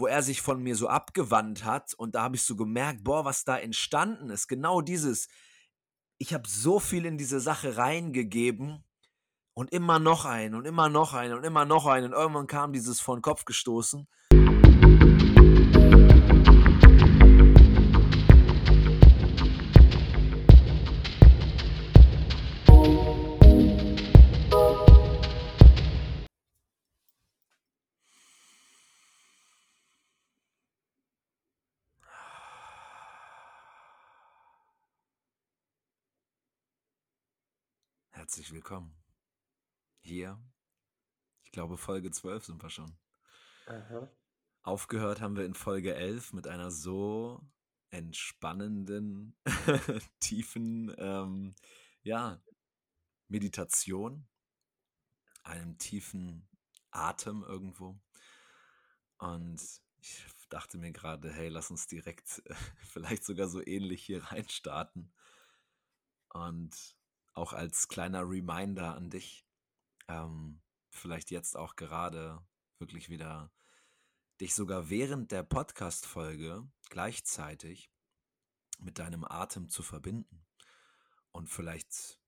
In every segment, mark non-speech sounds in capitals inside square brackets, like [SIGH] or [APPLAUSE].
wo er sich von mir so abgewandt hat und da habe ich so gemerkt, boah, was da entstanden ist, genau dieses, ich habe so viel in diese Sache reingegeben und immer noch ein und immer noch ein und immer noch ein und irgendwann kam dieses vor den Kopf gestoßen. Herzlich willkommen. Hier, ich glaube, Folge 12 sind wir schon. Aha. Aufgehört haben wir in Folge 11 mit einer so entspannenden, [LAUGHS] tiefen, ähm, ja, Meditation, einem tiefen Atem irgendwo. Und ich dachte mir gerade, hey, lass uns direkt [LAUGHS] vielleicht sogar so ähnlich hier [LAUGHS] reinstarten. Und auch als kleiner Reminder an dich, ähm, vielleicht jetzt auch gerade wirklich wieder dich sogar während der Podcast-Folge gleichzeitig mit deinem Atem zu verbinden und vielleicht,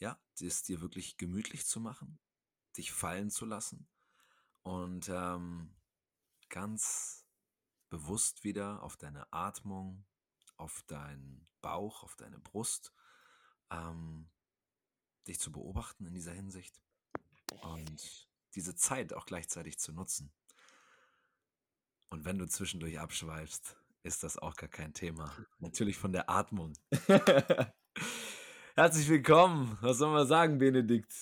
ja, es dir wirklich gemütlich zu machen, dich fallen zu lassen und ähm, ganz bewusst wieder auf deine Atmung, auf deinen Bauch, auf deine Brust ähm, dich zu beobachten in dieser Hinsicht und diese Zeit auch gleichzeitig zu nutzen. Und wenn du zwischendurch abschweifst, ist das auch gar kein Thema. Natürlich von der Atmung. [LAUGHS] Herzlich willkommen. Was soll man sagen, Benedikt?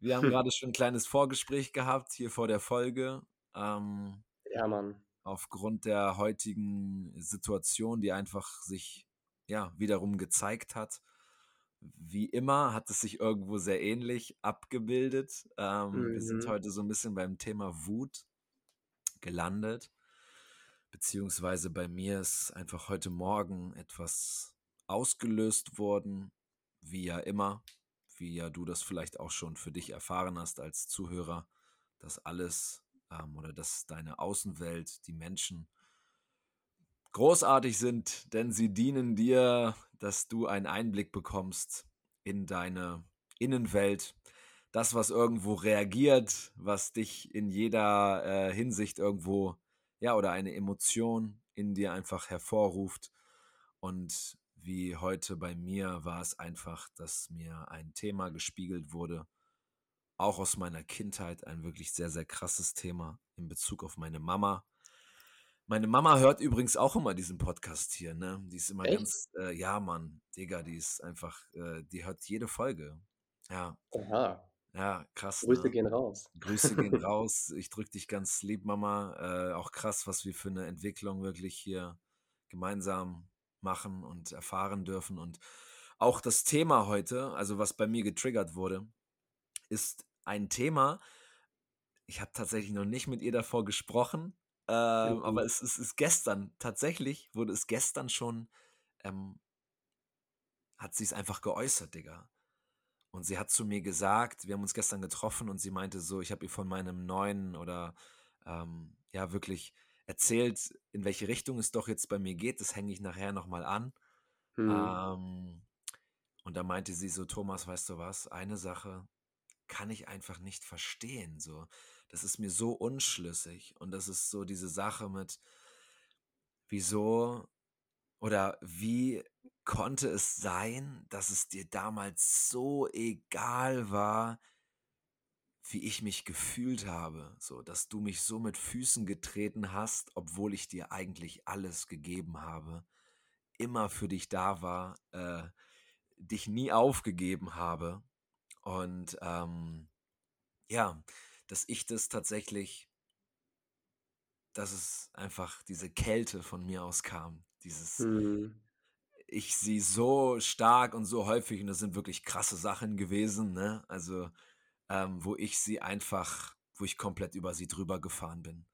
Wir haben gerade schon ein kleines Vorgespräch gehabt hier vor der Folge. Ähm, Ja, Mann. aufgrund der heutigen Situation, die einfach sich ja wiederum gezeigt hat. Wie immer hat es sich irgendwo sehr ähnlich abgebildet. Ähm, Wir sind Mhm. heute so ein bisschen beim Thema Wut gelandet. Beziehungsweise bei mir ist einfach heute Morgen etwas ausgelöst worden, wie ja immer, wie ja du das vielleicht auch schon für dich erfahren hast als Zuhörer, dass alles ähm, oder dass deine Außenwelt, die Menschen großartig sind, denn sie dienen dir, dass du einen Einblick bekommst in deine Innenwelt. Das, was irgendwo reagiert, was dich in jeder äh, Hinsicht irgendwo, ja, oder eine Emotion in dir einfach hervorruft. Und wie heute bei mir war es einfach, dass mir ein Thema gespiegelt wurde, auch aus meiner Kindheit, ein wirklich sehr, sehr krasses Thema in Bezug auf meine Mama. Meine Mama hört übrigens auch immer diesen Podcast hier, ne? Die ist immer Echt? ganz, äh, ja, Mann, Digga, die ist einfach, äh, die hört jede Folge. Ja, Oha. ja, krass, Grüße ne? gehen raus. Grüße gehen [LAUGHS] raus. Ich drück dich ganz lieb, Mama. Äh, auch krass, was wir für eine Entwicklung wirklich hier gemeinsam machen und erfahren dürfen. Und auch das Thema heute, also was bei mir getriggert wurde, ist ein Thema. Ich habe tatsächlich noch nicht mit ihr davor gesprochen, ähm, aber Mhm. es, es ist gestern, tatsächlich wurde es gestern schon, ähm, hat sie es einfach geäußert, Digga. Und sie hat zu mir gesagt, wir haben uns gestern getroffen und sie meinte so, ich habe ihr von meinem neuen oder ähm, ja wirklich erzählt, in welche Richtung es doch jetzt bei mir geht. Das hänge ich nachher nochmal an. Mhm. Ähm, und da meinte sie so, Thomas, weißt du was, eine Sache kann ich einfach nicht verstehen. So, das ist mir so unschlüssig. Und das ist so diese Sache mit, wieso oder wie konnte es sein, dass es dir damals so egal war, wie ich mich gefühlt habe, so dass du mich so mit Füßen getreten hast, obwohl ich dir eigentlich alles gegeben habe, immer für dich da war, äh, dich nie aufgegeben habe und ähm, ja, dass ich das tatsächlich, dass es einfach diese Kälte von mir aus kam, dieses Mhm. ich sie so stark und so häufig, und das sind wirklich krasse Sachen gewesen, ne? Also, ähm, wo ich sie einfach, wo ich komplett über sie drüber gefahren bin.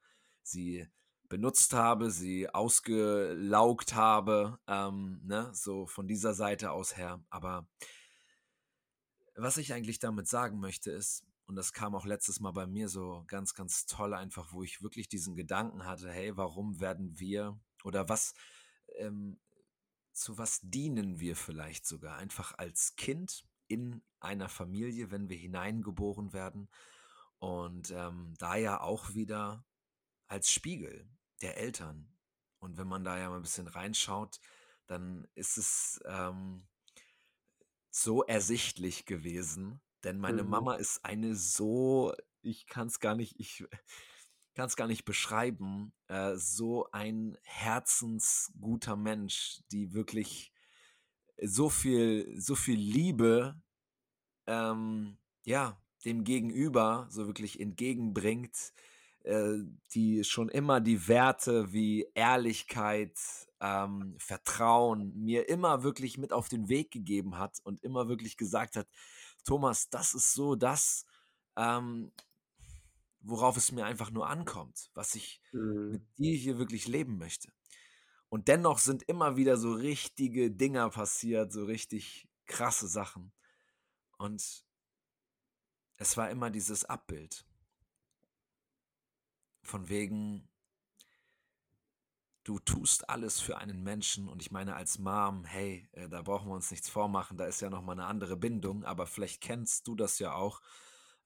Sie benutzt habe, sie ausgelaugt habe, ähm, ne? So von dieser Seite aus her. Aber was ich eigentlich damit sagen möchte, ist, und das kam auch letztes Mal bei mir so ganz, ganz toll einfach, wo ich wirklich diesen Gedanken hatte, hey, warum werden wir oder was, ähm, zu was dienen wir vielleicht sogar einfach als Kind in einer Familie, wenn wir hineingeboren werden und ähm, da ja auch wieder als Spiegel der Eltern. Und wenn man da ja mal ein bisschen reinschaut, dann ist es ähm, so ersichtlich gewesen, denn meine Mhm. Mama ist eine so, ich kann es gar nicht, ich [LAUGHS] kann es gar nicht beschreiben, äh, so ein herzensguter Mensch, die wirklich so viel, so viel Liebe, ähm, ja, dem Gegenüber so wirklich entgegenbringt, äh, die schon immer die Werte wie Ehrlichkeit, ähm, Vertrauen mir immer wirklich mit auf den Weg gegeben hat und immer wirklich gesagt hat, Thomas, das ist so das, ähm, worauf es mir einfach nur ankommt, was ich mit Mhm. dir hier wirklich leben möchte. Und dennoch sind immer wieder so richtige Dinger passiert, so richtig krasse Sachen. Und es war immer dieses Abbild. Von wegen, du tust alles für einen Menschen und ich meine als Mom, hey, äh, da brauchen wir uns nichts vormachen, da ist ja noch mal 'ne andere Bindung, aber vielleicht kennst du das ja auch.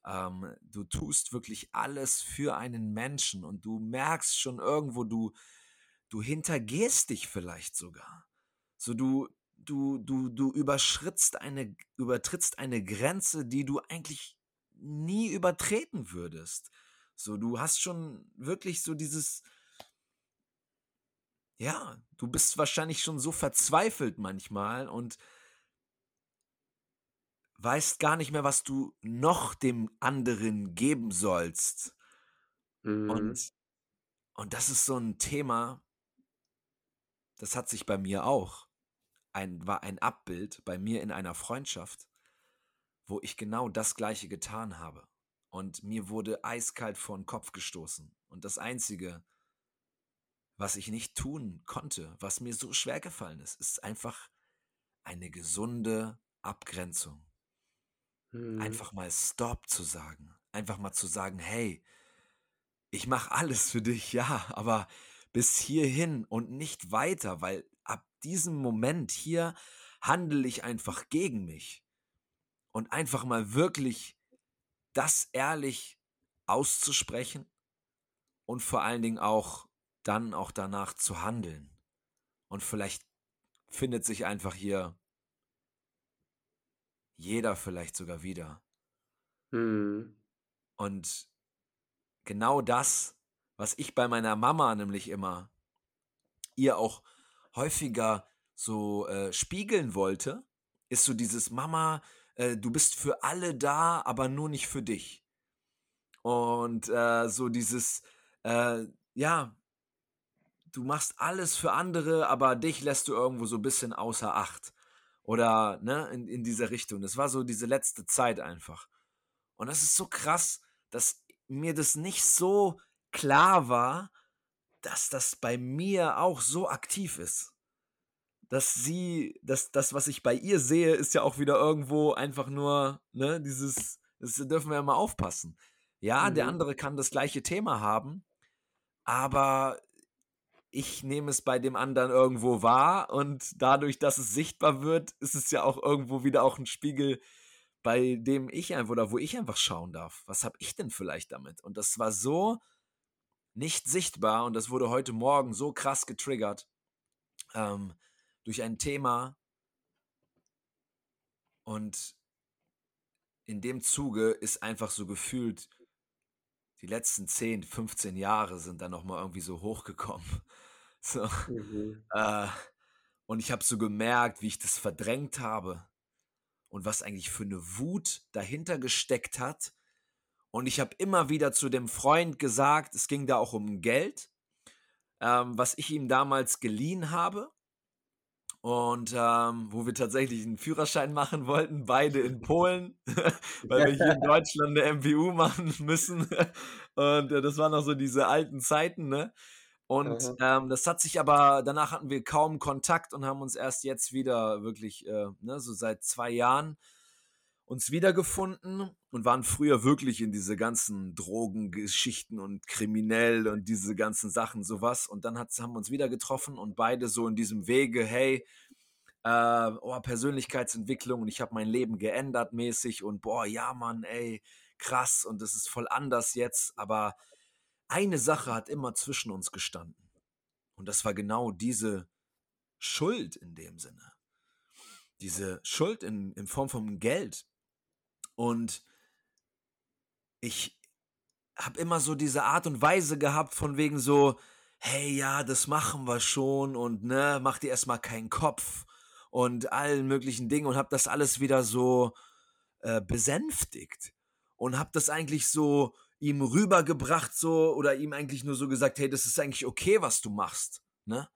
Ähm, du tust wirklich alles für einen Menschen und du merkst schon irgendwo, du du hintergehst dich vielleicht sogar. So du du du du überschrittst eine übertrittst eine Grenze, die du eigentlich nie übertreten würdest. So, du hast schon wirklich so dieses ja, du bist wahrscheinlich schon so verzweifelt manchmal und weißt gar nicht mehr, was du noch dem anderen geben sollst. Mhm. Und und das ist so 'n Thema das hat sich bei mir auch ein war ein Abbild bei mir in einer Freundschaft, wo ich genau das Gleiche getan habe. Und mir wurde eiskalt vor 'n Kopf gestoßen. Und das Einzige was ich nicht tun konnte, was mir so schwergefallen ist, ist einfach eine gesunde Abgrenzung. Mhm. Einfach mal Stop zu sagen. Einfach mal zu sagen: „Hey, ich mache alles für dich, ja, aber bis hierhin und nicht weiter, weil ab diesem Moment hier handle ich einfach gegen mich.“ Und einfach mal wirklich das ehrlich auszusprechen und vor allen Dingen auch dann auch danach zu handeln. Und vielleicht findet sich einfach hier jeder vielleicht sogar wieder. Mhm. Und genau das, was ich bei meiner Mama nämlich immer ihr auch häufiger so, äh, spiegeln wollte, ist so dieses: „Mama, äh, du bist für alle da, aber nur nicht für dich.“ Und, äh, so dieses, äh, ja du machst alles für andere, aber dich lässt du irgendwo so bisschen außer Acht oder, ne, in in dieser Richtung. Das war so diese letzte Zeit einfach. Und das ist so krass, dass mir das nicht so klar war, dass das bei mir auch so aktiv ist. Dass sie dass das, was ich bei ihr sehe, ist ja auch wieder irgendwo einfach nur, ne, dieses das dürfen wir ja mal aufpassen. Ja, der Mhm. andere kann das gleiche Thema haben, aber ich nehme es bei dem anderen irgendwo wahr und dadurch, dass es sichtbar wird, ist es ja auch irgendwo wieder auch 'n Spiegel, bei dem ich einfach oder wo ich einfach schauen darf: „Was habe ich denn vielleicht damit?“ Und das war so nicht sichtbar und das wurde heute Morgen so krass getriggert, ähm, durch ein Thema und in dem Zuge ist einfach so gefühlt die letzten 10, 15 Jahre sind dann noch mal irgendwie so hochgekommen. [LAUGHS] So, Mhm. äh, und ich habe so gemerkt, wie ich das verdrängt habe und was eigentlich für 'ne Wut dahinter gesteckt hat. Und ich habe immer wieder zu dem Freund gesagt es ging da auch um Geld, ähm, was ich ihm damals geliehen habe und, ähm, wo wir tatsächlich 'n Führerschein machen wollten, beide in Polen, [LAUGHS] weil wir hier in [LAUGHS] Deutschland 'ne MPU machen [LAUGHS] müssen. Und, äh, das waren noch so diese alten Zeiten, ne? Und, Aha. ähm, das hat sich aber danach hatten wir kaum Kontakt und haben uns erst jetzt wieder wirklich, äh, ne, so seit 2 Jahren uns wiedergefunden und waren früher wirklich in diese ganzen Drogengeschichten und kriminell und diese ganzen Sachen, sowas. Und dann hat, haben wir uns wieder getroffen und beide so in diesem Wege, hey, äh, oh, Persönlichkeitsentwicklung und ich habe mein Leben geändert mäßig und boah, ja, Mann, ey, krass und es ist voll anders jetzt. Aber eine Sache hat immer zwischen uns gestanden. Und das war genau diese Schuld in dem Sinne. Diese Schuld in, in Form von Geld. Und ich habe immer so diese Art und Weise gehabt, von wegen so, hey, ja, das machen wir schon und ne, mach dir erstmal keinen Kopf und allen möglichen Dingen und habe das alles wieder so äh, besänftigt und habe das eigentlich so ihm rübergebracht so oder ihm eigentlich nur so gesagt, hey, das ist eigentlich okay, was du machst, ne?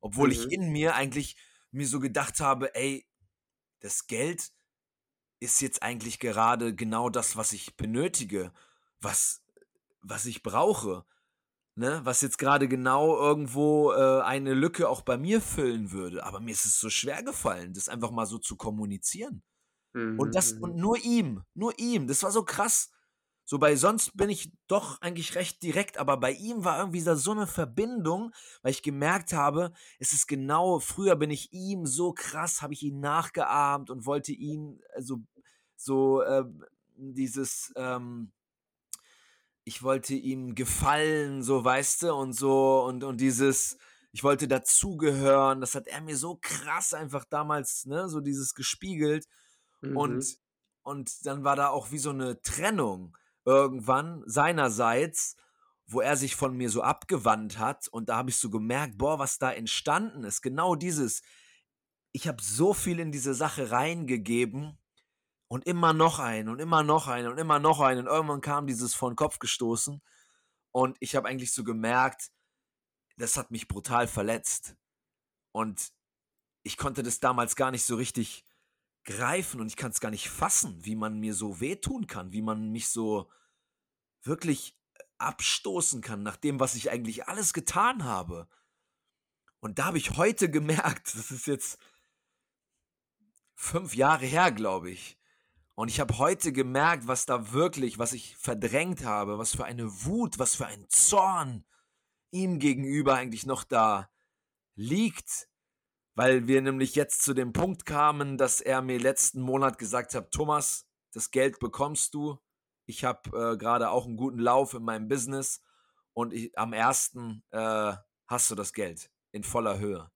Obwohl mhm. ich in mir eigentlich mir so gedacht habe, ey, das Geld ist jetzt eigentlich gerade genau das, was ich benötige, was, was ich brauche. Ne, was jetzt gerade genau irgendwo äh, eine Lücke auch bei mir füllen würde. Aber mir ist es so schwer gefallen, das einfach mal so zu kommunizieren. Mhm. Und das, und mhm. nur ihm, nur ihm, das war so krass. So bei sonst bin ich doch eigentlich recht direkt, aber bei ihm war irgendwie da so eine Verbindung, weil ich gemerkt habe, es ist genau, früher bin ich ihm so krass, habe ich ihn nachgeahmt und wollte ihn, also so äh, dieses, ähm, ich wollte ihm gefallen, so weißt du, und so, und, und dieses, ich wollte dazugehören, das hat er mir so krass einfach damals, ne, so dieses gespiegelt. Mhm. Und, und dann war da auch wie so eine Trennung irgendwann seinerseits, wo er sich von mir so abgewandt hat. Und da habe ich so gemerkt, boah, was da entstanden ist. Genau dieses, ich habe so viel in diese Sache reingegeben und immer noch ein und immer noch ein und immer noch ein. Und irgendwann kam dieses vor den Kopf gestoßen. Und ich habe eigentlich so gemerkt, das hat mich brutal verletzt. Und ich konnte das damals gar nicht so richtig greifen und ich kann es gar nicht fassen, wie man mir so wehtun kann, wie man mich so wirklich abstoßen kann nach dem, was ich eigentlich alles getan habe. Und da habe ich heute gemerkt, [LAUGHS] das ist jetzt fünf Jahre her, glaube ich. Und ich habe heute gemerkt, was da wirklich, was ich verdrängt habe, was für eine Wut, was für ein Zorn ihm gegenüber eigentlich noch da liegt weil wir nämlich jetzt zu dem Punkt kamen, dass er mir letzten Monat gesagt hat, Thomas, das Geld bekommst du. Ich habe äh, gerade auch einen guten Lauf in meinem Business und ich, am ersten äh, hast du das Geld in voller Höhe.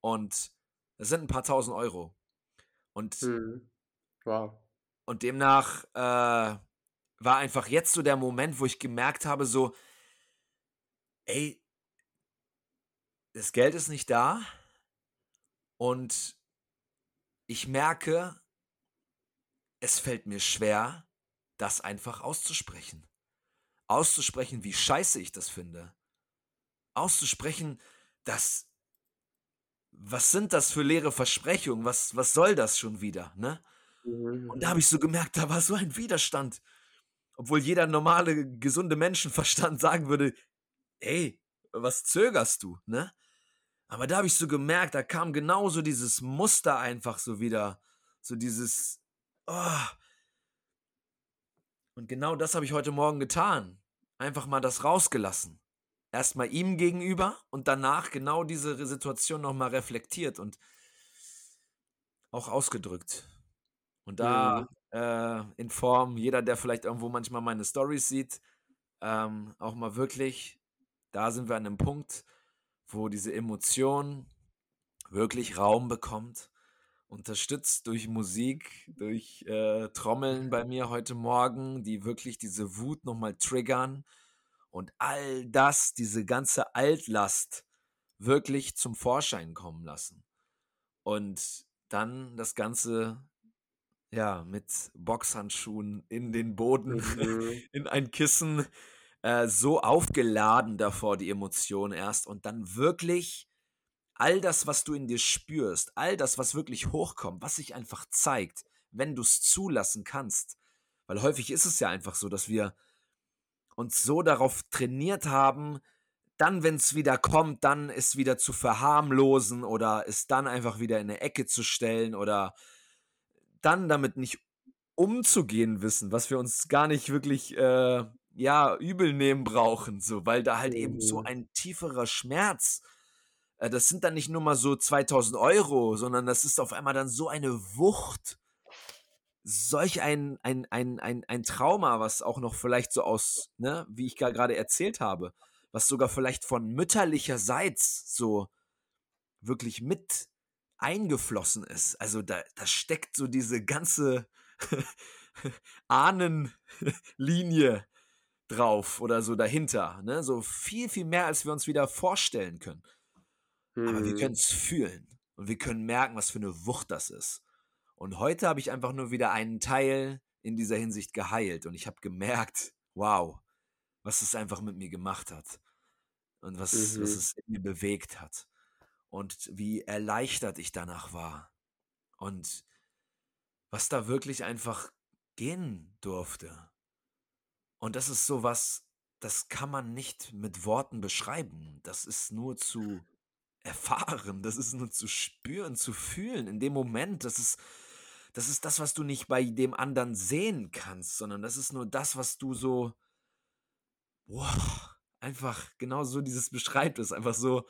Und das sind ein paar tausend Euro. Und, mhm. wow. Und demnach äh, war einfach jetzt so der Moment, wo ich gemerkt habe, so, ey, das Geld ist nicht da und ich merke, es fällt mir schwer, das einfach auszusprechen. Auszusprechen, wie scheiße ich das finde. Auszusprechen, dass was sind das für leere Versprechungen? Was, was soll das schon wieder? Ne? Und da habe ich so gemerkt, da war so ein Widerstand. Obwohl jeder normale, gesunde Menschenverstand [LAUGHS] sagen würde, hey, was zögerst du? Ne? Aber da habe ich so gemerkt, da kam genauso dieses Muster einfach so wieder. So dieses. Oh. Und genau das habe ich heute Morgen getan. Einfach mal das rausgelassen. Erstmal ihm gegenüber und danach genau diese Situation nochmal reflektiert und auch ausgedrückt. Und da mhm. äh, in Form, jeder, der vielleicht irgendwo manchmal meine Stories sieht, ähm, auch mal wirklich, da sind wir an einem Punkt, wo diese Emotion wirklich Raum bekommt, unterstützt durch Musik, durch äh, Trommeln bei mir heute Morgen, die wirklich diese Wut nochmal triggern und all das, diese ganze Altlast wirklich zum Vorschein kommen lassen. Und dann das Ganze ja mit Boxhandschuhen in den Boden, mhm. [LAUGHS] in ein Kissen äh, so aufgeladen davor, die Emotion erst, und dann wirklich all das, was du in dir spürst, all das, was wirklich hochkommt, was sich einfach zeigt, wenn du es zulassen kannst. Weil häufig ist es ja einfach so, dass wir uns so darauf trainiert haben, dann, wenn es wieder kommt, dann es wieder zu verharmlosen oder es dann einfach wieder in eine Ecke zu stellen oder dann damit nicht umzugehen wissen, was wir uns gar nicht wirklich, äh, ja, übel nehmen brauchen, so, weil da halt eben so Mhm. ein tieferer Schmerz äh, das sind dann nicht nur mal so 2.000 €, sondern das ist auf einmal dann so eine Wucht. Solch ein ein ein ein ein Trauma, was auch noch vielleicht so aus ne, wie ich gra grade erzählt habe, was sogar vielleicht von mütterlicherseits so wirklich mit eingeflossen ist. Also, da da steckt so diese ganze [LAUGHS] Ahnenlinie drauf oder so dahinter, ne? So viel, viel mehr, als wir uns wieder vorstellen können. Aber wir Mhm. können's fühlen und wir können merken, was für 'ne Wucht das ist. Und heute habe ich einfach nur wieder einen Teil in dieser Hinsicht geheilt und ich habe gemerkt: „Wow, was es einfach mit mir gemacht hat und was was Mhm. es in mir bewegt hat und wie erleichtert ich danach war und was da wirklich einfach gehen durfte.“ Und das ist so was, das kann man nicht mit Worten beschreiben. Das ist nur zu erfahren, das ist nur zu spüren, zu fühlen in dem Moment. Das ist das ist das, was du nicht bei dem anderen sehen kannst, sondern das ist nur das, was du so einfach genau so dieses beschreibt es einfach so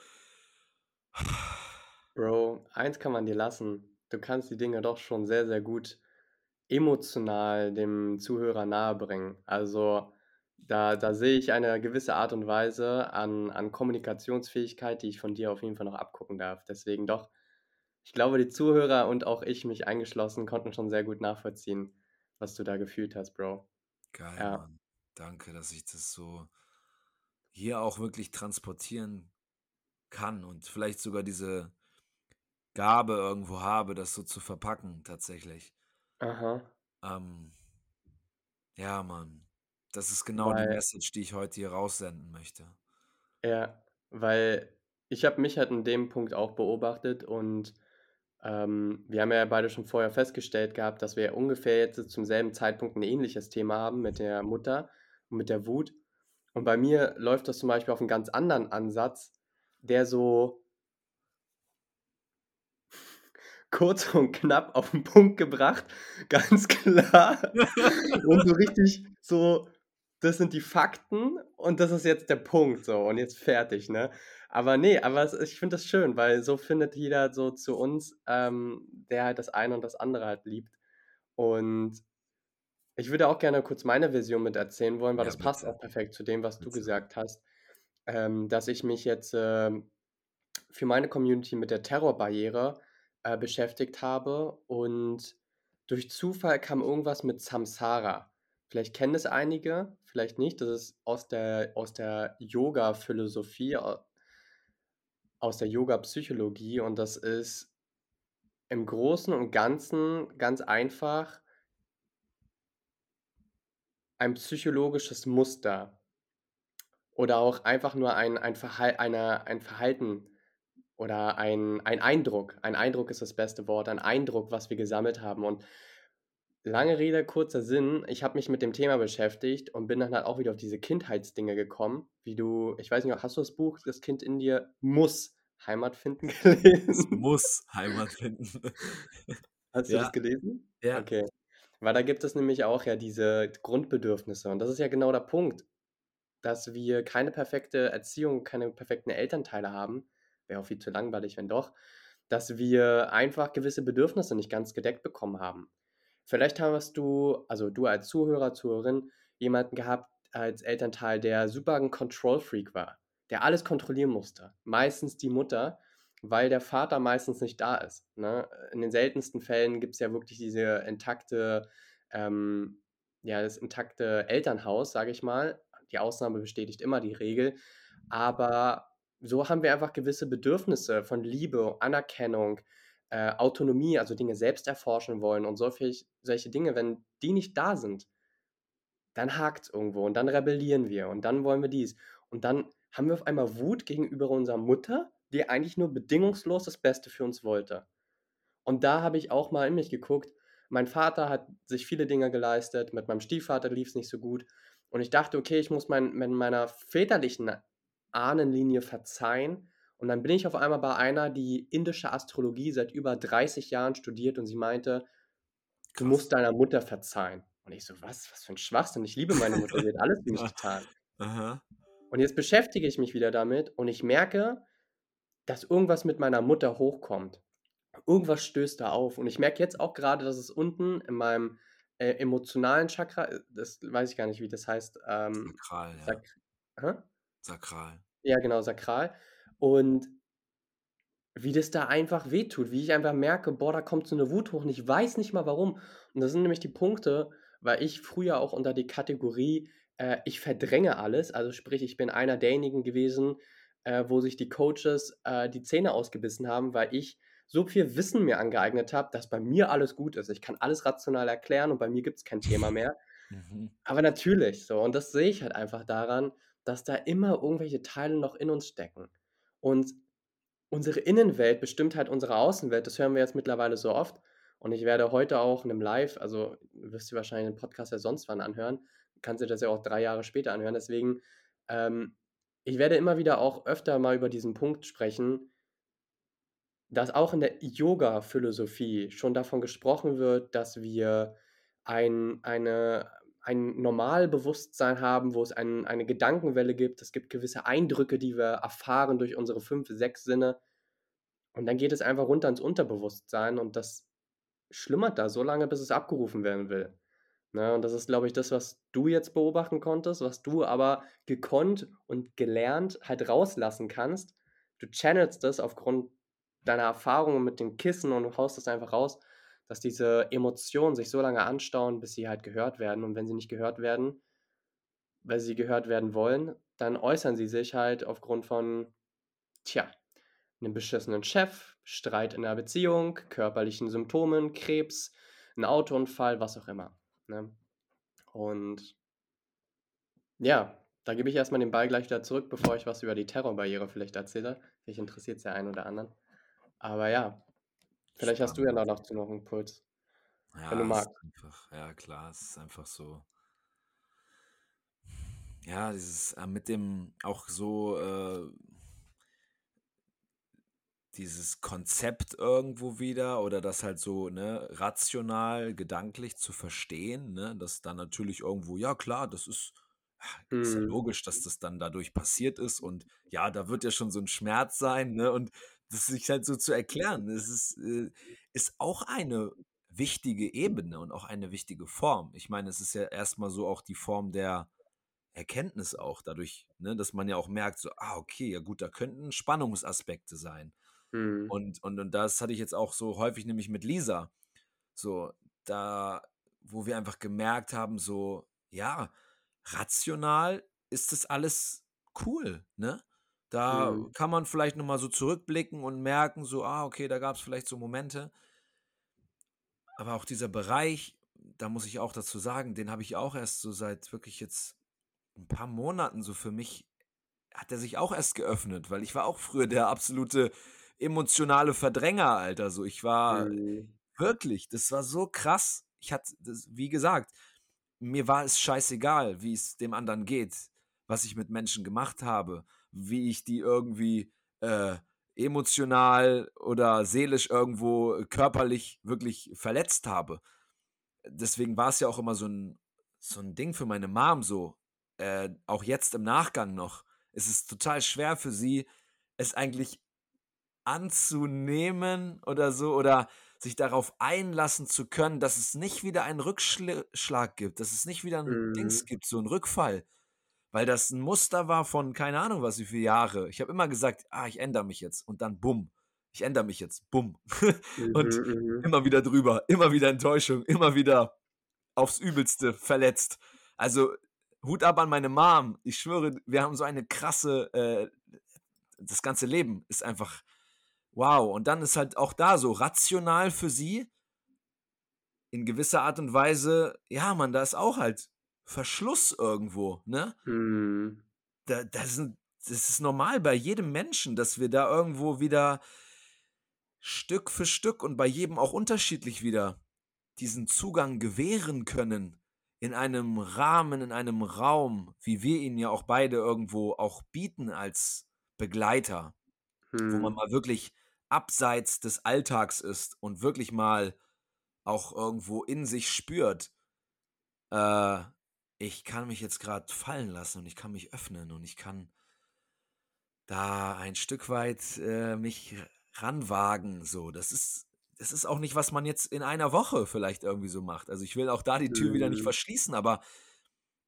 Bro, eins kann man dir lassen. Du kannst die Dinge doch schon sehr, sehr gut emotional dem Zuhörer nahebringen. Also, da da sehe ich eine gewisse Art und Weise an an Kommunikationsfähigkeit, die ich von dir auf jeden Fall noch abgucken darf. Deswegen doch, ich glaube, die Zuhörer und auch ich, mich eingeschlossen, konnten schon sehr gut nachvollziehen, was du da gefühlt hast, Bro. Geil, Ja. Mann. Danke, dass ich das so hier auch wirklich transportieren kann und vielleicht sogar diese Gabe irgendwo habe, das so zu verpacken tatsächlich. Aha. Ähm ja, Mann. Das ist genau die Weil Message, die ich heute hier raussenden möchte. Ja, weil ich habe mich halt in dem Punkt auch beobachtet und, ähm, wir haben ja beide schon vorher festgestellt gehabt, dass wir ungefähr jetzt zum selben Zeitpunkt 'n ähnliches Thema haben mit der Mutter und mit der Wut. Und bei mir läuft das zum Beispiel auf 'n ganz anderen Ansatz, der so kurz und knapp auf 'n Punkt gebracht, [LAUGHS] ganz klar. Und so richtig so: „Das sind die Fakten und das ist jetzt der Punkt so und jetzt fertig“, ne? Aber ne, aber es ich finde das schön, weil so findet jeder so zu uns, ähm, der halt das eine und das andere halt liebt. Und ich würde auch gerne kurz meine Version mit erzählen wollen, weil Ja, das passt bitte. auch perfekt zu dem, was du Bitte. gesagt hast, ähm, dass ich mich jetzt, ähm, für meine Community mit der Terrorbarriere, äh, beschäftigt habe und durch Zufall kam irgendwas mit Samsara. Vielleicht kennen das einige, vielleicht nicht. Das ist aus der aus der Yogaphilosophie, aus der Yogapsychologie und das ist im Großen und Ganzen ganz einfach ein psychologisches Muster oder auch einfach nur ein ein Verhal eine ein Verhalten oder ein ein Eindruck. Ein Eindruck ist das beste Wort, ein Eindruck, was wir gesammelt haben. Und lange Rede, kurzer Sinn, ich habe mich mit dem Thema beschäftigt und bin dann halt auch wieder auf diese Kindheitsdinge gekommen, wie du ich weiß nicht, hast du das Buch „Das Kind in dir muss Heimat finden“ Es [LAUGHS] gelesen? muss Heimat finden. [LAUGHS] Hast du das Ja. gelesen? Ja. Okay. Weil da gibt es nämlich auch ja diese Grundbedürfnisse und das ist ja genau der Punkt, dass wir keine perfekte Erziehung, keine perfekten Elternteile haben. Wäre auch viel zu langweilig, wenn doch. Dass wir einfach gewisse Bedürfnisse nicht ganz gedeckt bekommen haben. Vielleicht hast du also du als Zuhörer, Zuhörerin, jemanden gehabt als Elternteil, der super 'n Control Freak war, der alles kontrollieren musste. Meistens die Mutter, weil der Vater meistens nicht da ist, ne? In den seltensten Fällen gibt's ja wirklich diese intakte ähm, ja, das intakte Elternhaus, sage ich mal. Die Ausnahme bestätigt immer die Regel. Aber so haben wir einfach gewisse Bedürfnisse von Liebe, Anerkennung, äh, Autonomie, also Dinge selbst erforschen wollen und solch solche Dinge, wenn die nicht da sind dann hakt's irgendwo und dann rebellieren wir und dann wollen wir dies. Und dann haben wir auf einmal Wut gegenüber unserer Mutter, die eigentlich nur bedingungslos das Beste für uns wollte. Und da habe ich auch mal in mich geguckt. Mein Vater hat sich viele Dinge geleistet, mit meinem Stiefvater lief's nicht so gut. Und ich dachte: „Okay, ich muss mein mein meiner väterlichen Ahnenlinie verzeihen.“ Und dann bin ich auf einmal bei einer, die indische Astrologie seit über 30 Jahren studiert und sie meinte „Du Krass. musst deiner Mutter verzeihen.“ Und ich so: „Was? Was für 'n Schwachsinn. Ich liebe meine Mutter, die hat alles für mich [LAUGHS] getan.“ Aha. Und jetzt beschäftige ich mich wieder damit und ich merke, dass irgendwas mit meiner Mutter hochkommt. Irgendwas stößt da auf und ich merke jetzt auch grade, dass es unten in meinem, äh, emotionalen Chakra äh, das weiß ich gar nicht, wie das heißt, ähm, Sakral, ja. Sak hä? Sakral. Ja, genau, sakral. Und wie das da einfach wehtut, wie ich einfach merke: „Boah, da kommt so 'ne Wut hoch und ich weiß nicht mal warum.“ Und das sind nämlich die Punkte, weil ich früher auch unter die Kategorie, äh, ich verdränge alles, also sprich, ich bin einer derjenigen gewesen, äh, wo sich die Coaches, äh, die Zähne ausgebissen haben, weil ich so viel Wissen mir angeeignet habe, dass bei mir alles gut ist. Ich kann alles rational erklären und bei mir gibt's kein Thema mehr. Mhm. Aber natürlich so und das sehe ich halt einfach daran, dass da immer irgendwelche Teile noch in uns stecken. Und unsere Innenwelt bestimmt halt unsere Außenwelt. Das hören wir jetzt mittlerweile so oft. Und ich werde heute auch in 'nem Live also, wirst dir wahrscheinlich den Podcast ja sonst wann anhören, kannst dir das ja auch 3 Jahre später anhören. Deswegen, ähm, ich werde immer wieder auch öfter mal über diesen Punkt sprechen dass auch in der Yoga-Philosophie schon davon gesprochen wird, dass wir ein eine ein Normalbewusstsein haben, wo es ein eine Gedankenwelle gibt. Es gibt gewisse Eindrücke, die wir erfahren durch unsere 5, 6 Sinne. Und dann geht es einfach runter ins Unterbewusstsein und das schlummert da so lange, bis es abgerufen werden will, ne? Und das ist, glaube ich, das, was du jetzt beobachten konntest, was du aber gekonnt und gelernt halt rauslassen kannst. Du channelst das aufgrund deiner Erfahrungen mit dem Kissen und du haust das einfach raus, dass diese Emotionen sich so lange anstauen, bis sie halt gehört werden. Und wenn sie nicht gehört werden weil sie gehört werden wollen, dann äußern sie sich halt aufgrund von, tja, 'nem beschissenen Chef, Streit in der Beziehung, körperlichen Symptomen, Krebs, 'n Autounfall, was auch immer, ne? Und ja, da gebe ich erst mal den Ball gleich wieder zurück, bevor ich was über die Terrorbarriere vielleicht erzähle. Vielleicht interessiert's ja einen oder anderen. Aber ja, vielleicht hast du ja Spannend. noch dazu noch 'n Impuls, wenn du Ja, es ist magst. einfach ja klar, es ist einfach so ja, dieses, äh, mit dem auch so, äh dieses Konzept irgendwo wieder oder das halt so, ne, rational, gedanklich zu verstehen, ne, dass dann natürlich irgendwo ja klar, das ist ist ja Mhm. logisch, dass das dann dadurch passiert ist und ja, da wird ja schon so 'n Schmerz sein, ne? Und das sich halt so zu erklären, das ist, äh ist auch eine wichtige Ebene und auch eine wichtige Form. Ich meine, es ist ja erst mal so auch die Form der Erkenntnis auch dadurch, ne, dass man ja auch merkt so: „Ah, okay, ja gut, da könnten Spannungsaspekte sein.“ Mhm. Und und und das hatte ich jetzt auch so häufig nämlich mit Lisa. So, da wo wir einfach gemerkt haben, so, ja, rational ist das alles cool, ne? Da Mhm. kann man vielleicht noch mal so zurückblicken und merken so: „Ah, okay, da gab's vielleicht so Momente.“ Aber auch dieser Bereich, da muss ich auch dazu sagen, den habe ich auch erst so seit wirklich jetzt 'n paar Monaten so für mich hat der sich auch erst geöffnet, weil ich war auch früher der absolute emotionale Verdränger, Alter, so. Ich war Mhm. wirklich, das war so krass. Ich hatte das wie gesagt, mir war es scheißegal, wie's dem anderen geht, was ich mit Menschen gemacht habe, wie ich die irgendwie, äh, emotional oder seelisch irgendwo körperlich wirklich verletzt habe. Deswegen war's ja auch immer so 'n so 'n Ding für meine Mom so, äh, auch jetzt im Nachgang noch. Es ist total schwer für sie, es eigentlich anzunehmen oder so oder sich darauf einlassen zu können, dass es nicht wieder einen Rückschl Schlag gibt, dass es nicht wieder 'n Dings Mhm. gibt, so 'n Rückfall, weil das 'n Muster war von keine Ahnung was, wie viele Jahre. Ich habe immer gesagt: „Ah, ich ändere mich jetzt“ und dann bumm, ich ändere mich jetzt, bumm. [LAUGHS] Und Mhm, mhm. immer wieder drüber, immer wieder Enttäuschung, immer wieder aufs Übelste verletzt. Also, Hut ab an meine Mom. Ich schwöre, wir haben so eine krasse, äh das ganze Leben ist einfach wow. Und dann ist halt auch da so rational für sie in gewisser Art und Weise ja, Mann, da ist auch halt Verschluss irgendwo, ne? Mhm. Da da sind das ist normal bei jedem Menschen, dass wir da irgendwo wieder Stück für Stück und bei jedem auch unterschiedlich wieder diesen Zugang gewähren können in einem Rahmen, in einem Raum, wie wir ihn ja auch beide irgendwo auch bieten als Begleiter, wo man Mhm. mal wirklich abseits des Alltags ist und wirklich mal auch irgendwo in sich spürt, äh, ich kann mich jetzt gerade fallen lassen und ich kann mich öffnen und ich kann da ein Stück weit äh, mich ranwagen. So, das ist, das ist auch nicht, was man jetzt in einer Woche vielleicht irgendwie so macht. Also ich will auch da die Tür mhm. wieder nicht mhm. verschließen, aber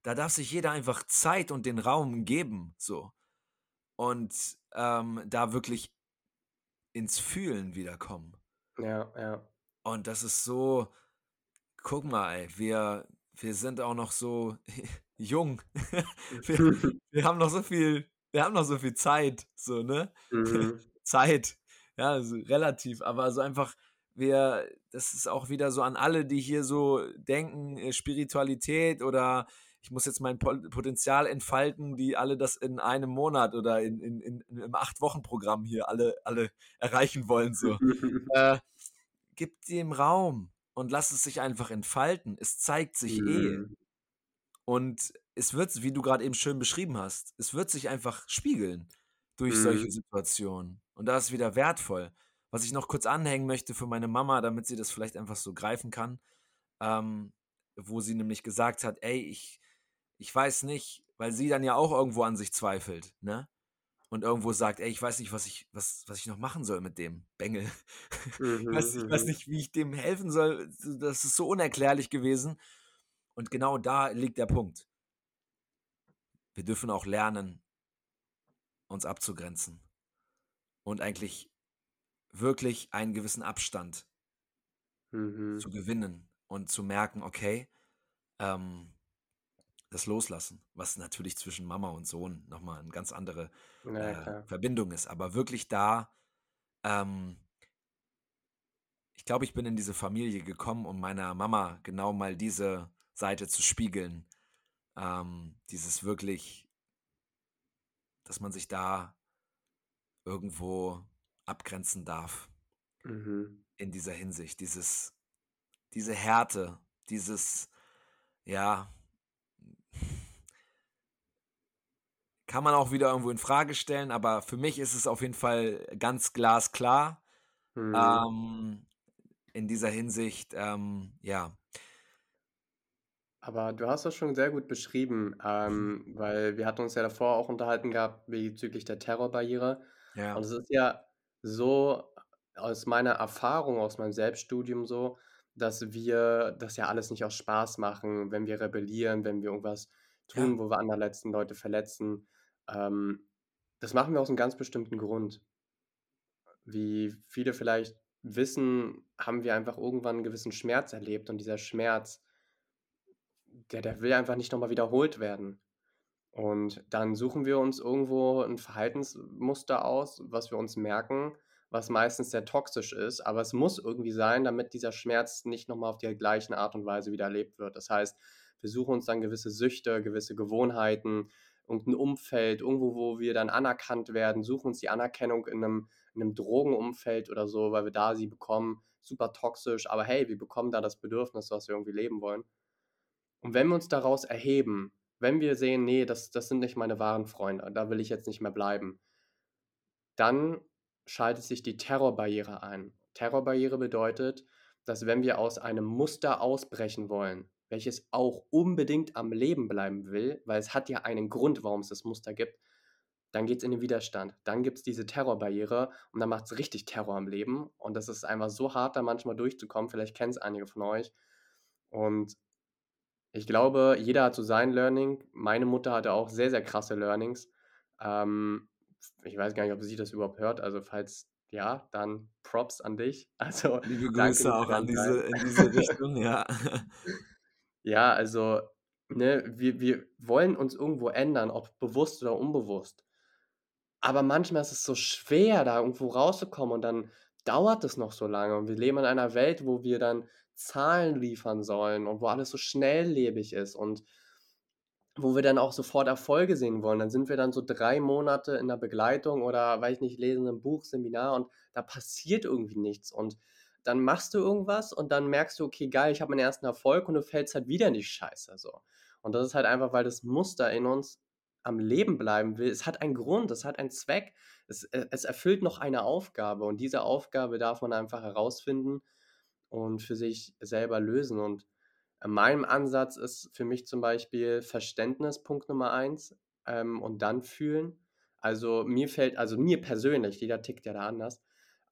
da darf sich jeder einfach Zeit und den Raum geben. So. Und ähm, da wirklich ins Fühlen wiederkommen. Ja, ja. Und das ist so, guck mal, ey, wir, wir sind auch noch so [LAUGHS] jung. wir, wir, haben noch so viel, wir haben noch so viel Zeit, so, ne? Mhm. [LAUGHS] Zeit, ja, also relativ, aber so einfach, wir, das ist auch wieder so an alle, die hier so denken, äh, Spiritualität oder ich muss jetzt mein Potenzial entfalten, die alle das in einem Monat oder in, in, in, im Acht-Wochen-Programm hier alle, alle erreichen wollen. So. [LAUGHS] äh, gib dem Raum und lass es sich einfach entfalten. Es zeigt sich mhm. eh. Und es wird, wie du gerade eben schön beschrieben hast, es wird sich einfach spiegeln durch mhm. solche Situationen. Und da ist wieder wertvoll. Was ich noch kurz anhängen möchte für meine Mama, damit sie das vielleicht einfach so greifen kann, ähm, wo sie nämlich gesagt hat, ey, ich, ich weiß nicht, weil sie dann ja auch irgendwo an sich zweifelt, ne? Und irgendwo sagt, ey, ich weiß nicht, was ich, was, was ich noch machen soll mit dem Bengel. Mhm, [LAUGHS] ich, weiß, ich weiß mhm. nicht, wie ich dem helfen soll. Das ist so unerklärlich gewesen. Und genau da liegt der Punkt. Wir dürfen auch lernen, uns abzugrenzen. Und eigentlich wirklich einen gewissen Abstand mhm. zu gewinnen und zu merken, okay, ähm, das Loslassen, was natürlich zwischen Mama und Sohn nochmal eine ganz andere ja, äh, Verbindung ist. Aber wirklich da, ähm, ich glaube, ich bin in diese Familie gekommen, um meiner Mama genau mal diese Seite zu spiegeln. Ähm, dieses wirklich, dass man sich da irgendwo abgrenzen darf. Mhm. In dieser Hinsicht. Dieses, diese Härte, dieses, ja, kann man auch wieder irgendwo in Frage stellen, aber für mich ist es auf jeden Fall ganz glasklar. Mhm. Ähm, in dieser Hinsicht, ähm, ja. Aber du hast das schon sehr gut beschrieben, ähm, weil wir hatten uns ja davor auch unterhalten gehabt bezüglich der Terrorbarriere. Ja. Und es ist ja so aus meiner Erfahrung, aus meinem Selbststudium so, dass wir das ja alles nicht aus Spaß machen, wenn wir rebellieren, wenn wir irgendwas tun, ja. wo wir andere letzten Leute verletzen. Ähm, das machen wir aus einem ganz bestimmten Grund. Wie viele vielleicht wissen, haben wir einfach irgendwann einen gewissen Schmerz erlebt und dieser Schmerz, der, der will einfach nicht nochmal wiederholt werden. Und dann suchen wir uns irgendwo ein Verhaltensmuster aus, was wir uns merken, was meistens sehr toxisch ist, aber es muss irgendwie sein, damit dieser Schmerz nicht nochmal auf die gleiche Art und Weise wieder erlebt wird. Das heißt, wir suchen uns dann gewisse Süchte, gewisse Gewohnheiten, irgendein Umfeld, irgendwo, wo wir dann anerkannt werden, suchen uns die Anerkennung in einem, in einem Drogenumfeld oder so, weil wir da sie bekommen, super toxisch, aber hey, wir bekommen da das Bedürfnis, was wir irgendwie leben wollen. Und wenn wir uns daraus erheben, wenn wir sehen, nee, das, das sind nicht meine wahren Freunde, da will ich jetzt nicht mehr bleiben, dann schaltet sich die Terrorbarriere ein. Terrorbarriere bedeutet, dass wenn wir aus einem Muster ausbrechen wollen, welches auch unbedingt am Leben bleiben will, weil es hat ja einen Grund, warum es das Muster gibt, dann geht es in den Widerstand. Dann gibt es diese Terrorbarriere und dann macht es richtig Terror am Leben. Und das ist einfach so hart, da manchmal durchzukommen. Vielleicht kennen es einige von euch. Und ich glaube, jeder hat so sein Learning. Meine Mutter hatte auch sehr, sehr krasse Learnings. Ähm, ich weiß gar nicht, ob sie das überhaupt hört. Also falls ja, dann Props an dich. [LAUGHS] Also liebe Grüße auch an diese, in diese [LAUGHS] Richtung, ja. [LAUGHS] Ja, also, ne, wir, wir wollen uns irgendwo ändern, ob bewusst oder unbewusst. Aber manchmal ist es so schwer, da irgendwo rauszukommen und dann dauert es noch so lange. Und wir leben in einer Welt, wo wir dann Zahlen liefern sollen und wo alles so schnelllebig ist und wo wir dann auch sofort Erfolge sehen wollen. Dann sind wir dann so drei Monate in der Begleitung oder, weiß ich nicht, lesen ein Buch, Seminar und da passiert irgendwie nichts. Und dann machst du irgendwas und dann merkst du, okay, geil, ich habe meinen ersten Erfolg und du fällst halt wieder in die Scheiße. So. Und das ist halt einfach, weil das Muster in uns am Leben bleiben will. Es hat einen Grund, es hat einen Zweck, es, äh, es erfüllt noch eine Aufgabe und diese Aufgabe darf man einfach herausfinden und für sich selber lösen. Und in meinem Ansatz ist für mich zum Beispiel Verständnis Punkt Nummer eins ähm, und dann fühlen. Also mir fällt, also mir persönlich, jeder tickt ja da anders,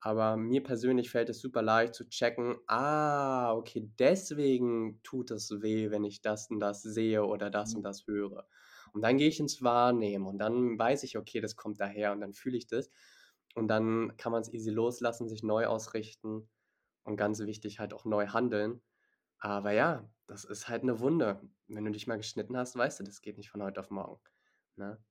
aber mir persönlich fällt es super leicht zu checken, ah, okay, deswegen tut es weh, wenn ich das und das sehe oder das und Mhm. das höre. Und dann gehe ich ins Wahrnehmen und dann weiß ich, okay, das kommt daher und dann fühle ich das. Und dann kann man es easy loslassen, sich neu ausrichten und ganz wichtig halt auch neu handeln. Aber ja, das ist halt eine Wunde. Wenn du dich mal geschnitten hast, weißt du, das geht nicht von heute auf morgen, ne?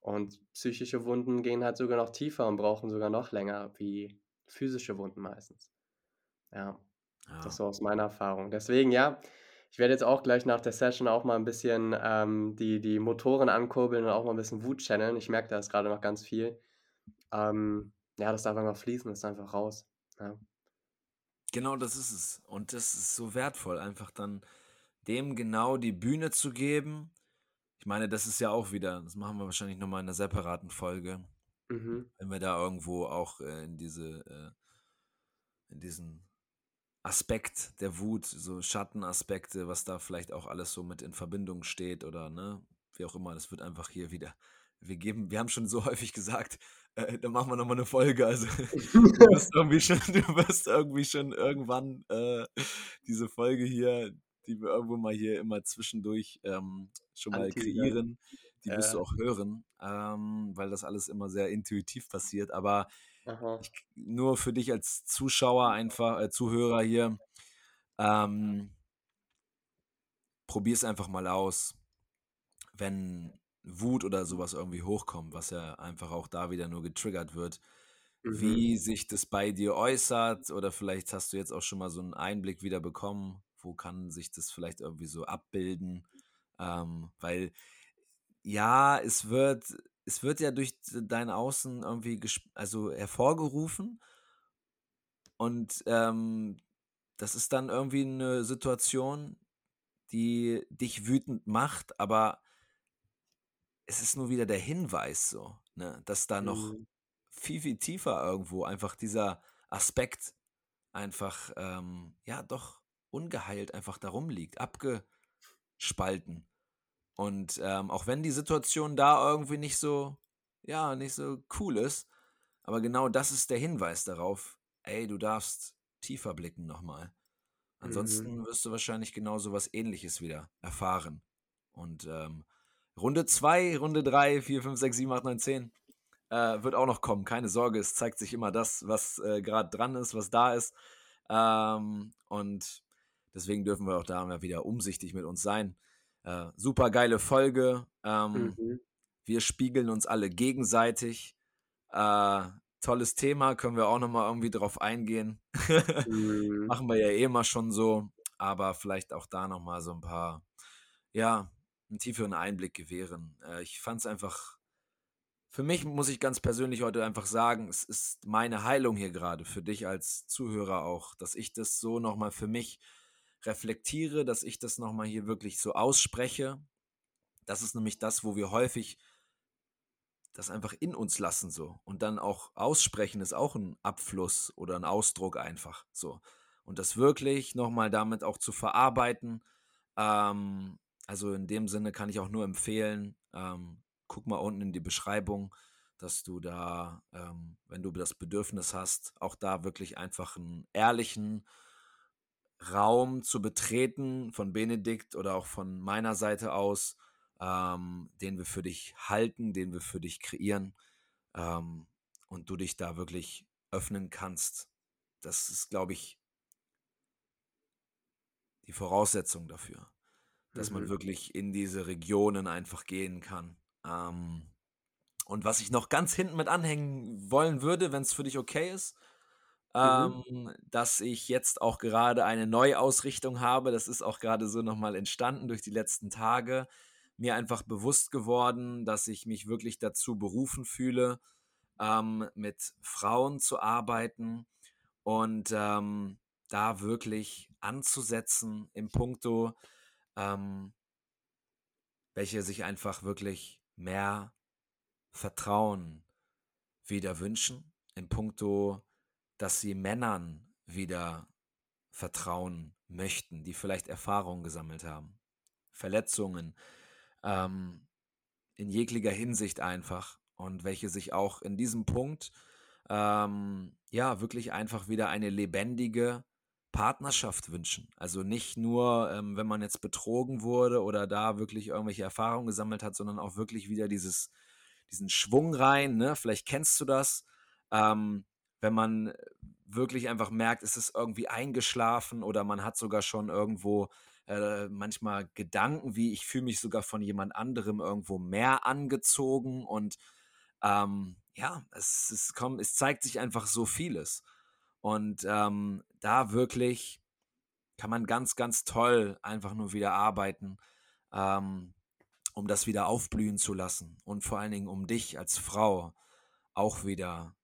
Und psychische Wunden gehen halt sogar noch tiefer und brauchen sogar noch länger wie physische Wunden meistens. Ja, das Ja. so aus meiner Erfahrung. Deswegen, ja, ich werde jetzt auch gleich nach der Session auch mal ein bisschen, ähm, die die Motoren ankurbeln und auch mal ein bisschen Wut channeln. Ich merke da ist grade noch ganz viel. Ähm, ja, das darf einfach fließen, das ist einfach raus, ja. Genau das ist es. Und das ist so wertvoll, einfach dann dem genau die Bühne zu geben. Ich meine, das ist ja auch wieder das machen wir wahrscheinlich noch mal in 'ner separaten Folge, Mhm. wenn wir da irgendwo auch, äh, in diese äh in diesen Aspekt der Wut, so Schattenaspekte, was da vielleicht auch alles so mit in Verbindung steht oder, ne, wie auch immer. Das wird einfach hier wieder wir geben wir haben schon so [LAUGHS] häufig gesagt, äh, da machen wir noch mal 'ne Folge. Also, [LAUGHS] du wirst [LAUGHS] irgendwie schon du wirst irgendwie schon irgendwann, äh, diese Folge hier, die wir irgendwo mal hier immer zwischendurch, ähm, schon mal Anteasern. kreieren, die wirst du Ja. auch hören, ähm, weil das alles immer sehr intuitiv passiert. Aber ich nur für dich als Zuschauer einfach äh, Zuhörer hier, ähm probier's einfach mal aus. Wenn Wut oder so was irgendwie hochkommt, was ja einfach auch da wieder nur getriggert wird, Mhm. wie sich das bei dir äußert oder vielleicht hast du jetzt auch schon mal so 'n Einblick wieder bekommen, wo kann sich das vielleicht irgendwie so abbilden? Ähm, weil ja, es wird es wird ja durch dein Außen irgendwie also, hervorgerufen und, ähm, das ist dann irgendwie 'ne Situation, die dich wütend macht, aber es ist nur wieder der Hinweis so, ne, dass da noch Mhm. viel, viel tiefer irgendwo einfach dieser Aspekt einfach, ähm, ja, doch ungeheilt einfach da rumliegt, abgespalten. Und, ähm, auch wenn die Situation da irgendwie nicht so ja, nicht so cool ist, aber genau das ist der Hinweis darauf: „Ey, du darfst tiefer blicken noch mal.“ Mhm. Ansonsten wirst du wahrscheinlich genau so was Ähnliches wieder erfahren. Und, ähm, Runde 2, Runde 3, 4, 5, 6, 7, 8, 9, 10, äh, wird auch noch kommen. Keine Sorge, es zeigt sich immer das, was, äh, grad dran ist, was da ist. Ähm, und deswegen dürfen wir auch da wieder umsichtig mit uns sein. Äh, supergeile Folge. Ähm, Mhm. wir spiegeln uns alle gegenseitig. Äh, tolles Thema, können wir auch noch mal irgendwie drauf eingehen. [LAUGHS] Mhm. Machen wir ja eh immer schon so, aber vielleicht auch da noch mal so 'n paar ja, 'n tieferen Einblick gewähren. Äh, ich fand's einfach für mich muss ich ganz persönlich heute einfach sagen, es ist meine Heilung hier grade für dich als Zuhörer auch, dass ich das so noch mal für mich reflektiere, dass ich das noch mal hier wirklich so ausspreche. Das ist nämlich das, wo wir häufig das einfach in uns lassen so und dann auch aussprechen ist auch 'n Abfluss oder 'n Ausdruck einfach so. Und das wirklich noch mal damit auch zu verarbeiten. Ähm, also, in dem Sinne kann ich auch nur empfehlen, ähm, guck mal unten in die Beschreibung, dass du da, ähm, wenn du das Bedürfnis hast, auch da wirklich einfach 'n ehrlichen Raum zu betreten von Benedikt oder auch von meiner Seite aus, ähm, den wir für dich halten, den wir für dich kreieren, ähm, und du dich da wirklich öffnen kannst. Das ist, glaube ich die Voraussetzung dafür, dass man Mhm. wirklich in diese Regionen einfach gehen kann. Ähm, und was ich noch ganz hinten mit anhängen wollen würde, wenn's für dich okay ist, Mhm. ähm, dass ich jetzt auch gerade eine Neuausrichtung habe. Das ist auch grade so noch mal entstanden durch die letzten Tage. Mir einfach bewusst geworden, dass ich mich wirklich dazu berufen fühle, ähm, mit Frauen zu arbeiten und, ähm, da wirklich anzusetzen in puncto, ähm welche sich einfach wirklich mehr Vertrauen wieder wünschen in puncto, dass sie Männern wieder vertrauen möchten, die vielleicht Erfahrungen gesammelt haben, Verletzungen, ähm, in jeglicher Hinsicht einfach und welche sich auch in diesem Punkt ähm, ja wirklich einfach wieder eine lebendige Partnerschaft wünschen. Also nicht nur, ähm, wenn man jetzt betrogen wurde oder da wirklich irgendwelche Erfahrungen gesammelt hat, sondern auch wirklich wieder dieses, diesen Schwung rein. Ne? Vielleicht kennst du das, ähm, wenn man wirklich einfach merkt, es ist irgendwie eingeschlafen oder man hat sogar schon irgendwo äh, manchmal Gedanken, wie ich fühle mich sogar von jemand anderem irgendwo mehr angezogen und ähm, ja, es, es, kommt, es zeigt sich einfach so vieles. Und ähm, da wirklich kann man ganz, ganz toll einfach nur wieder arbeiten, ähm, um das wieder aufblühen zu lassen und vor allen Dingen um dich als Frau auch wieder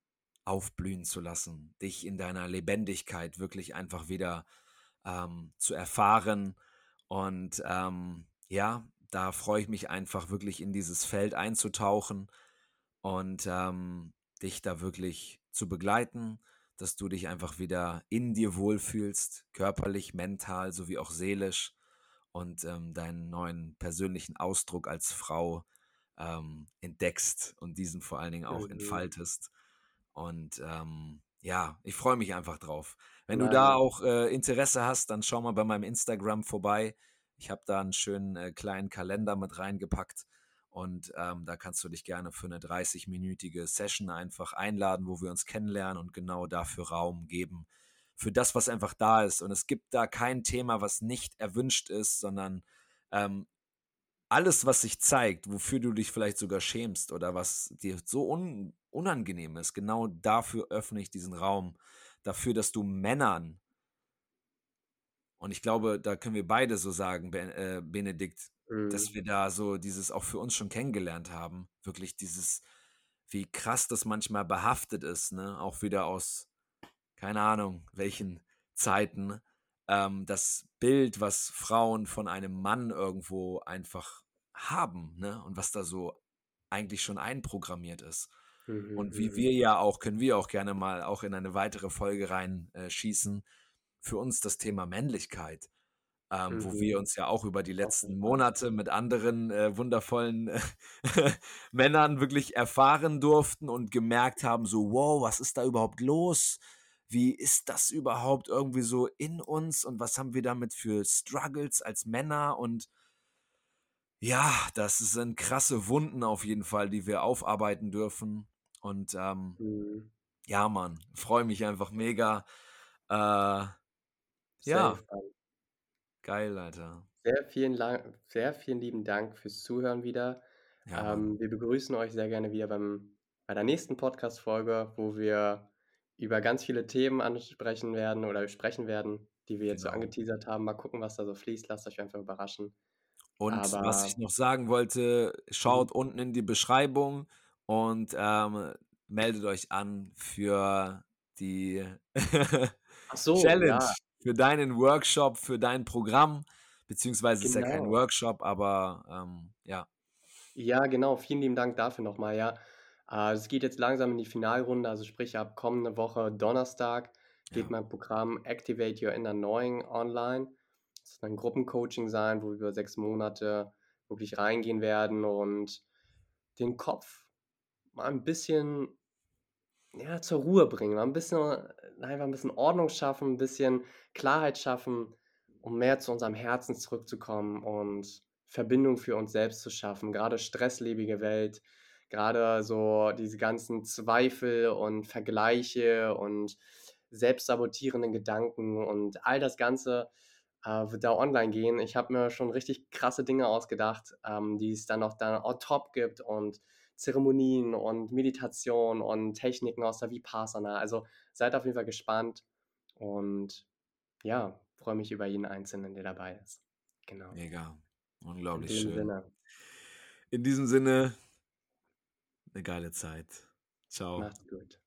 aufblühen zu lassen, dich in deiner Lebendigkeit wirklich einfach wieder ähm, zu erfahren. Und ähm, ja, da freue ich mich einfach wirklich in dieses Feld einzutauchen und ähm, dich da wirklich zu begleiten dass du dich einfach wieder in dir wohlfühlst, körperlich, mental sowie auch seelisch und ähm, deinen neuen persönlichen Ausdruck als Frau ähm, entdeckst und diesen vor allen Dingen auch entfaltest. Und ähm, ja, ich freue mich einfach drauf. Wenn Nein. du da auch äh, Interesse hast, dann schau mal bei meinem Instagram vorbei. Ich habe da einen schönen äh, kleinen Kalender mit reingepackt. Und ähm, da kannst du dich gerne für eine 30-minütige Session einfach einladen, wo wir uns kennenlernen und genau dafür Raum geben. Für das, was einfach da ist. Und es gibt da kein Thema, was nicht erwünscht ist, sondern ähm, alles, was sich zeigt, wofür du dich vielleicht sogar schämst oder was dir so un unangenehm ist, genau dafür öffne ich diesen Raum. Dafür, dass du Männern, und ich glaube, da können wir beide so sagen, äh, Benedikt, Mhm. Dass wir da so dieses auch für uns schon kennengelernt haben. Wirklich dieses, wie krass das manchmal behaftet ist, ne? Auch wieder aus, keine Ahnung, welchen Zeiten. Ähm, das Bild, was Frauen von einem Mann irgendwo einfach haben, ne? Und was da so eigentlich schon einprogrammiert ist. Mhm, und wie mhm. wir ja auch, können wir auch gerne mal auch in eine weitere Folge reinschießen, äh, für uns das Thema Männlichkeit ähm, mhm. wo wir uns ja auch über die letzten Monate mit anderen äh, wundervollen äh, [LAUGHS] Männern wirklich erfahren durften und gemerkt haben, so, wow, was ist da überhaupt los? Wie ist das überhaupt irgendwie so in uns und was haben wir damit für Struggles als Männer und ja, das sind krasse Wunden auf jeden Fall, die wir aufarbeiten dürfen. Und ähm, mhm. ja, Mann, freue mich einfach mega. Äh, ja, Geil, Alter. Sehr vielen lang sehr vielen lieben Dank fürs Zuhören wieder. Ja, Ähm, wir begrüßen euch sehr gerne wieder beim bei der nächsten Podcast-Folge, wo wir über ganz viele Themen ansprechen werden oder sprechen werden, die wir jetzt so genau. angeteasert haben. Mal gucken, was da so fließt. Lasst euch einfach überraschen. Und was ich noch sagen wollte, Mhm. schaut unten in die Beschreibung und, ähm, meldet euch an für die [LAUGHS] so, Challenge. ja für deinen Workshop, für dein Programm, beziehungsweise genau. ist ja kein genau. Workshop, aber ähm, ja. Ja, genau. Vielen lieben Dank dafür nochmal, ja. Äh, es geht jetzt langsam in die Finalrunde, also sprich ab kommende Woche Donnerstag geht ja. mein Programm Activate Your Inner Knowing online. Wird ein Gruppencoaching sein, wo wir über sechs Monate wirklich reingehen werden und den Kopf mal ein bisschen ja, zur Ruhe bringen, mal ein bisschen, einfach ein bisschen Ordnung schaffen, ein bisschen Klarheit schaffen, um mehr zu unserem Herzen zurückzukommen und Verbindung für uns selbst zu schaffen. Gerade stresslebige Welt, gerade so diese ganzen Zweifel und Vergleiche und selbstsabotierenden Gedanken und all das Ganze äh, wird da online gehen. Ich habe mir schon richtig krasse Dinge ausgedacht, ähm, die es dann auch dann on top gibt und Zeremonien und Meditation und Techniken aus der Vipassana. Also seid auf jeden Fall gespannt und ja, freue mich über jeden Einzelnen, der dabei ist. Genau. Mega. Unglaublich In schön. Sinne. In diesem Sinne, eine geile Zeit. Ciao. Macht's gut.